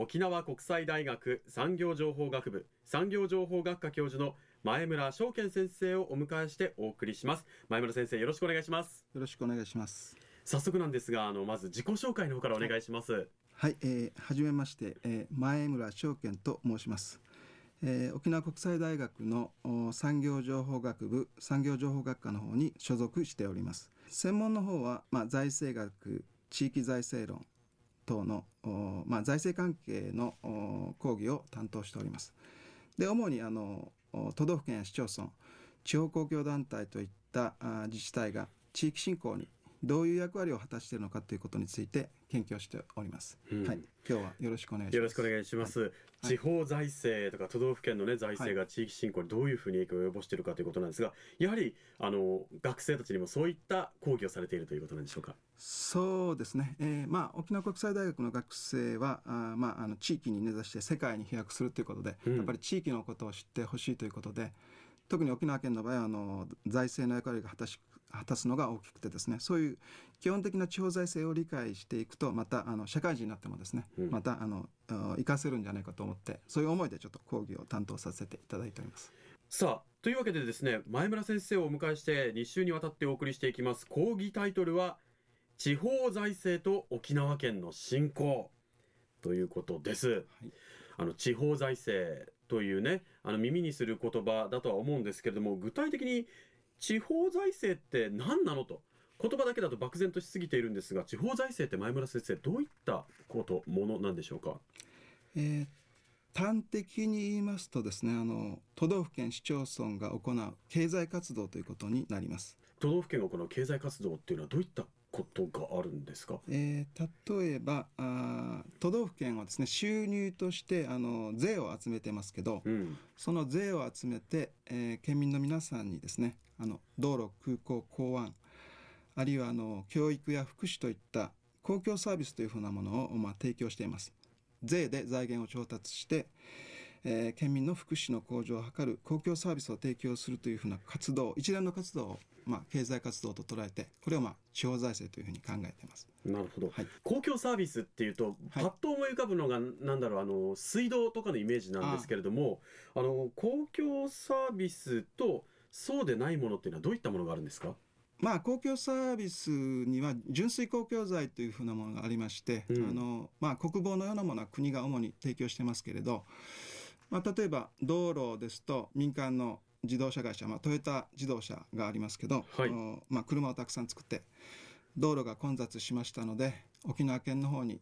沖縄国際大学産業情報学部産業情報学科教授の前村翔健先生をお迎えしてお送りします。前村先生よろしくお願いします。よろしくお願いします。早速なんですがあのまず自己紹介の方からお願いします。はい、えー、はじめまして、えー、前村翔健と申します。えー、沖縄国際大学の産業情報学部産業情報学科の方に所属しております。専門の方は、まあ、財政学地域財政論等の、まあ、財政関係の講義を担当しております。で主にあの都道府県や市町村地方公共団体といった自治体が地域振興にどういう役割を果たしているのかということについて研究をしております、うん、はい。今日はよろしくお願いします。よろしくお願いします、はい、地方財政とか都道府県のね財政が地域振興にどういうふうに影響を及ぼしているかということなんですがやはりあの学生たちにもそういった講義をされているということなんでしょうか？そうですね、えー、まあ沖縄国際大学の学生はあまああの地域に根ざして世界に飛躍するということで、うん、やっぱり地域のことを知ってほしいということで特に沖縄県の場合はあの財政の役割が果たし果たすのが大きくてですねそういう基本的な地方財政を理解していくとまたあの社会人になってもですね、うん、またあの活かせるんじゃないかと思ってそういう思いでちょっと講義を担当させていただいております。さあというわけでですね前村先生をお迎えして2週にわたってお送りしていきます講義タイトルは「地方財政と沖縄県の振興」ということです。はい、あの地方財政というねあの耳にする言葉だとは思うんですけれども具体的に地方財政って何なのと。言葉だけだと漠然としすぎているんですが地方財政って前村先生どういったことものなんでしょうか、えー、端的に言いますとですねあの都道府県市町村が行う経済活動ということになります。都道府県が行う経済活動っていうのはどういったことがあるんですか、えー、例えばあ都道府県はですね収入としてあの税を集めてますけど、うん、その税を集めて、えー、県民の皆さんにですねあの道路空港港湾あるいはあの教育や福祉といった公共サービスというふうなものを、まあ、提供しています。税で財源を調達して、えー、県民の福祉の向上を図る公共サービスを提供するというふうな活動一連の活動を、まあ、経済活動と捉えてこれを、まあ、地方財政というふうに考えています。なるほど、はい、公共サービスっていうとパッと思い浮かぶのが、なんだろうあの水道とかのイメージなんですけれどもあの公共サービスとそうでないものっていうのはどういったものがあるんですか？まあ、公共サービスには純粋公共財というふうなものがありまして、うん、あのまあ、国防のようなものは国が主に提供してますけれど、まあ、例えば道路ですと民間の自動車会社、まあ、トヨタ自動車がありますけど、はい、まあ、車をたくさん作って道路が混雑しましたので沖縄県の方に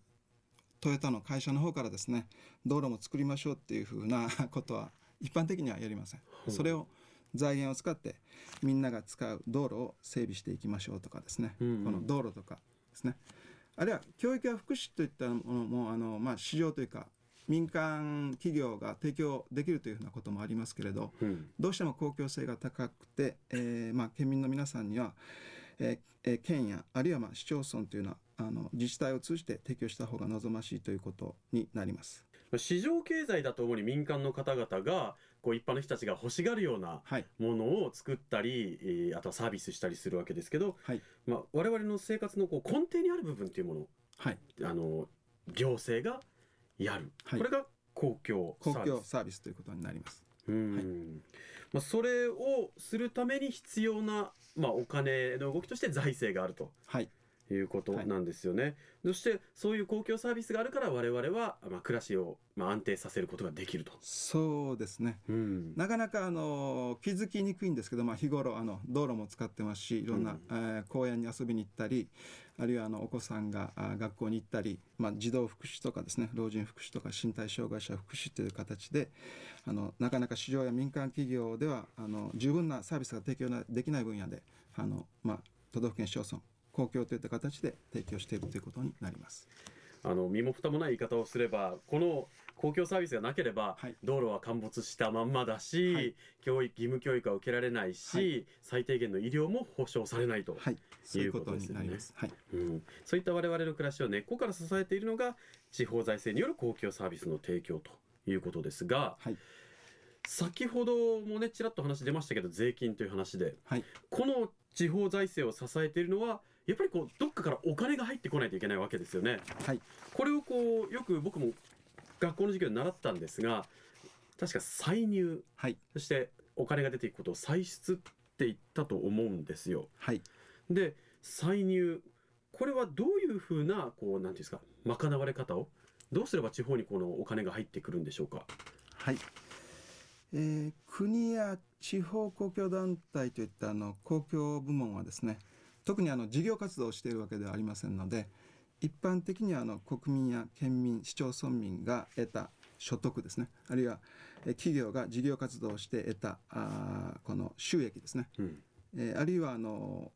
トヨタの会社の方からですね道路も作りましょうっていうふうな ことは一般的にはやりません。それを財源を使ってみんなが使う道路を整備していきましょうとかですね、うんうん、この道路とかですね。あるいは教育や福祉といったものもあの、まあ、市場というか民間企業が提供できるというふうなこともありますけれど、うん、どうしても公共性が高くて、えーまあ、県民の皆さんには、えー、県やあるいはまあ市町村というのはあの自治体を通じて提供した方が望ましいということになります。市場経済だと主に民間の方々がこう一般の人たちが欲しがるようなものを作ったり、はい、あとはサービスしたりするわけですけど、はい、まあ、我々の生活のこう根底にある部分っていうもの、はい、あの行政がやる、はい、これが公共サービス。公共サービスということになります。うん、はい、まあ、それをするために必要な、まあ、お金の動きとして財政があると。はいいうことなんですよね。はい、そしてそういう公共サービスがあるから我々は、まあ、暮らしを、まあ、安定させることができると。そうですね。うん、なかなかあの気づきにくいんですけど、まあ、日頃あの道路も使ってますしいろんな、うん、えー、公園に遊びに行ったりあるいはあのお子さんが学校に行ったり、まあ、児童福祉とかですね老人福祉とか身体障害者福祉という形であのなかなか市場や民間企業ではあの十分なサービスが提供できない分野であの、まあ、都道府県市町村公共といった形で提供しているということになります。あの身も蓋もない言い方をすればこの公共サービスがなければ、はい、道路は陥没したまんまだし、はい、教育義務教育は受けられないし、はい、最低限の医療も保障されないと、い。うことですよね。うん、そういった我々の暮らしを根っこから支えているのが地方財政による公共サービスの提供ということですが、先ほどもねちらっと話出ましたけど税金という話で、この地方財政を支えているのはやっぱりこうどっかからお金が入ってこないといけないわけですよね。はい、これをこうよく僕も学校の授業で習ったんですが確か歳入、はい、そしてお金が出ていくことを歳出って言ったと思うんですよ。はい、で歳入これはどういうふうなこうなんていうんですか賄われ方をどうすれば地方にこのお金が入ってくるんでしょうか。はい、えー、国や地方公共団体といったあの公共部門はですね特にあの事業活動をしているわけではありませんので一般的にはあの国民や県民市町村民が得た所得ですねあるいは企業が事業活動をして得たあこの収益ですね、うん、えー、あるいはあの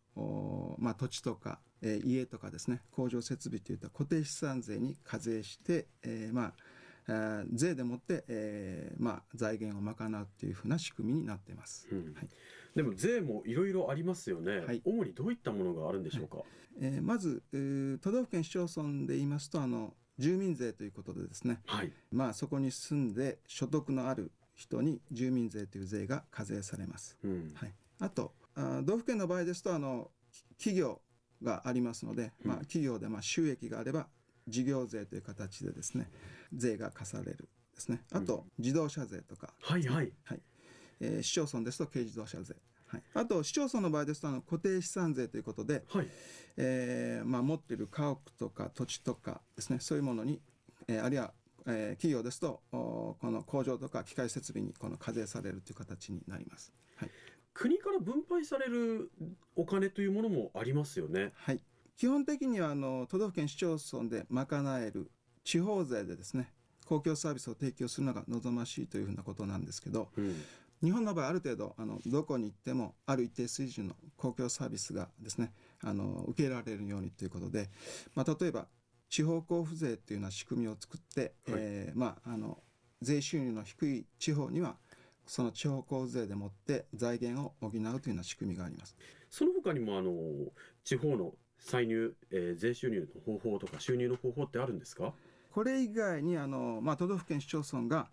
まあ、土地とか、えー、家とかですね工場設備といった固定資産税に課税して、えー、まあ税でもって、えーまあ、財源を賄うというふうな仕組みになっています、うん、はい、でも税もいろいろありますよね、はい、主にどういったものがあるんでしょうか、はい、えー、まず、えー、都道府県市町村で言いますとあの住民税ということでですね、はい、まあそこに住んで所得のある人に住民税という税が課税されます、うん、はい、あとあ道府県の場合ですとあの企業がありますので、まあ、企業でまあ収益があれば事業税という形でですね税が課されるですね。あと、自動車税とか、はいはい、はい。えー、市町村ですと軽自動車税。はい、あと市町村の場合ですとあの固定資産税ということで、はい。えーまあ、持っている家屋とか土地とかですねそういうものに、えー、あるいは、えー、企業ですとこの工場とか機械設備にこの課税されるという形になります。はい、国から分配されるお金というものもありますよね。はい、基本的にはあの都道府県市町村で賄える地方税でですね公共サービスを提供するのが望ましいというふうなことなんですけど、うん、日本の場合ある程度あのどこに行ってもある一定水準の公共サービスがですねあの受けられるようにということで、まあ、例えば地方交付税というような仕組みを作って、はい、えー、まあ、あの税収入の低い地方にはその地方交付税でもって財源を補うというような仕組みがあります。その他にもあの地方の歳入、えー、税収入の方法とか収入の方法ってあるんですか？これ以外にあの、まあ、都道府県市町村が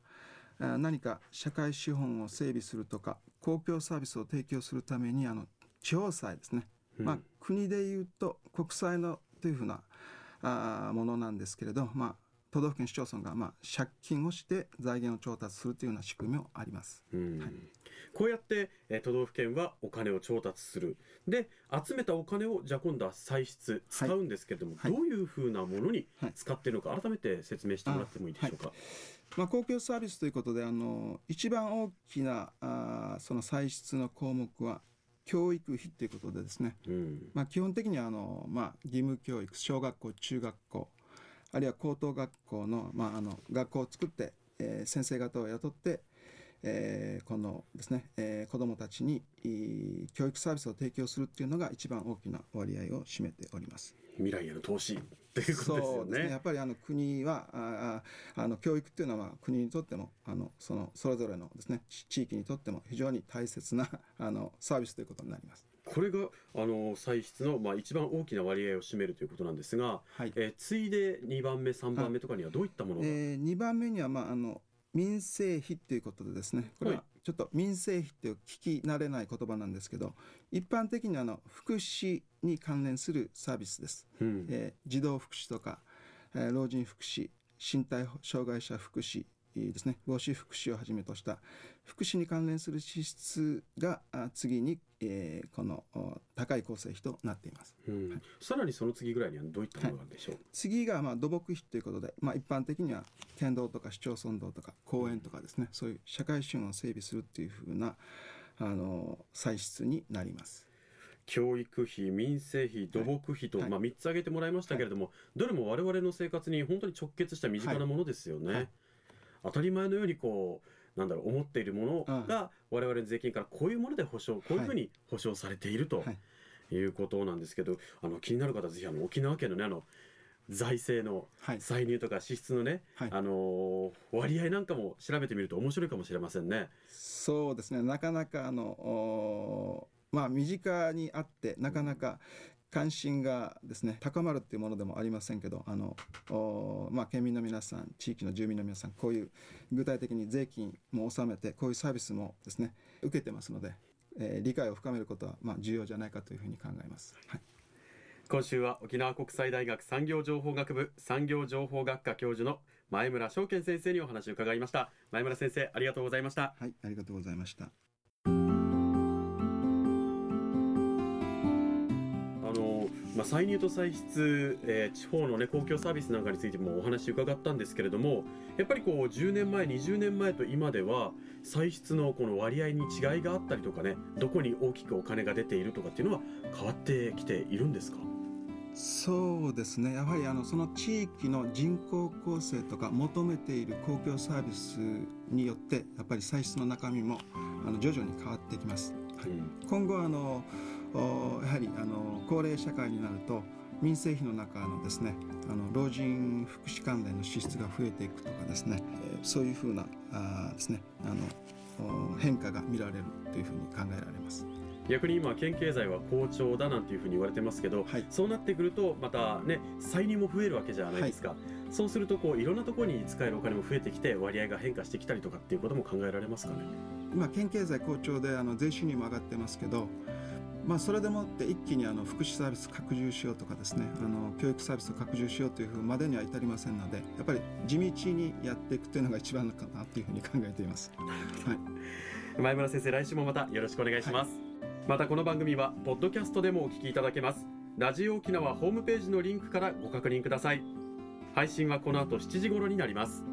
何か社会資本を整備するとか公共サービスを提供するためにあの地方債ですね、うん、まあ、国でいうと国債のというふうなあものなんですけれど、まあ、都道府県市町村がまあ借金をして財源を調達するというような仕組みもあります。はい、こうやって、え都道府県はお金を調達する。で集めたお金をじゃあ今度は歳出使うんですけれども、はい、どういうふうなものに使っているのか、改めて説明してもらってもいいでしょうか？まあ、公共サービスということであの一番大きなあその歳出の項目は教育費ということでですね、うん、まあ、基本的にはあの、まあ、義務教育小学校中学校あるいは高等学校の,、まあ、あの学校を作って、えー、先生方を雇って、えー、このですね、えー、子どもたちに教育サービスを提供するっていうのが一番大きな割合を占めております。未来への投資ということですよね。ねやっぱりあの国はああの教育っていうのは国にとってもあのそのそれぞれのですね地域にとっても非常に大切なあのサービスということになります。これがあの歳出の、まあ、一番大きな割合を占めるということなんですが、はい、えー、次いで2番目3番目とかにはどういったものが、えー、2番目には、まあ、あの民生費ということでですね。これはちょっと民生費って聞き慣れない言葉なんですけど一般的にあの福祉に関連するサービスです、うん、えー、児童福祉とか、えー、老人福祉身体障害者福祉ですね。母子福祉をはじめとした福祉に関連する支出が次に、えー、この高い構成費となっています、うん。はい、さらにその次ぐらいにはどういったものなんでしょう、はい、次がまあ土木費ということで、まあ、一般的には県道とか市町村道とか公園とかですね、うん、そういう社会資源を整備するっていうふうなあの歳出になります。教育費、民生費、土木費と、はい、まあ、3つ挙げてもらいましたけれども、はい、どれも我々の生活に本当に直結した身近なものですよね。はい、当たり前のようにこうなんだろう思っているものが我々の税金からこういうもので保証こういうふうに保証されているとい。うことなんですけど、あの気になる方ぜひあの沖縄県のねあの財政の歳入とか支出のね、はい、あの割合なんかも調べてみると面白いかもしれませんね。そうですね。なかなかあのまあ、身近にあってなかなか関心がですね高まるっていうものでもありませんけどあの、まあ、県民の皆さん地域の住民の皆さんこういう具体的に税金も納めてこういうサービスもですね受けてますので、えー、理解を深めることはまあ重要じゃないかというふうに考えます。はい。今週は沖縄国際大学産業情報学部産業情報学科教授の前村翔健先生にお話を伺いました。前村先生ありがとうございました。はいありがとうございましたまあ、歳入と歳出、えー、地方の、ね、公共サービスなんかについてもお話伺ったんですけれどもやっぱりこう10年前20年前と今では歳出のこの割合に違いがあったりとかねどこに大きくお金が出ているとかっていうのは変わってきているんですか？そうですね。やはりあのその地域の人口構成とか求めている公共サービスによってやっぱり歳出の中身もあの徐々に変わってきます。はい、今後あのやはりあの高齢社会になると民生費の中のですねあの老人福祉関連の支出が増えていくとかですねそういうふうなあですねあの変化が見られるというふうに考えられます。逆に今県経済は好調だなんていうふうに言われてますけど、はい、そうなってくるとまたね歳入も増えるわけじゃないですか、はい、そうするとこういろんなところに使えるお金も増えてきて割合が変化してきたりとかっていうことも考えられますかね？今県経済好調であの税収入も上がってますけどまあ、それでもって一気にあの福祉サービス拡充しようとかですねあの教育サービスを拡充しようというふうまでには至りませんのでやっぱり地道にやっていくというのが一番かなというふうに考えています、はい、前村先生来週もまたよろしくお願いします、はい、またこの番組はポッドキャストでもお聞きいただけます。ラジオ沖縄ホームページのリンクからご確認ください。配信はこの後7時頃になります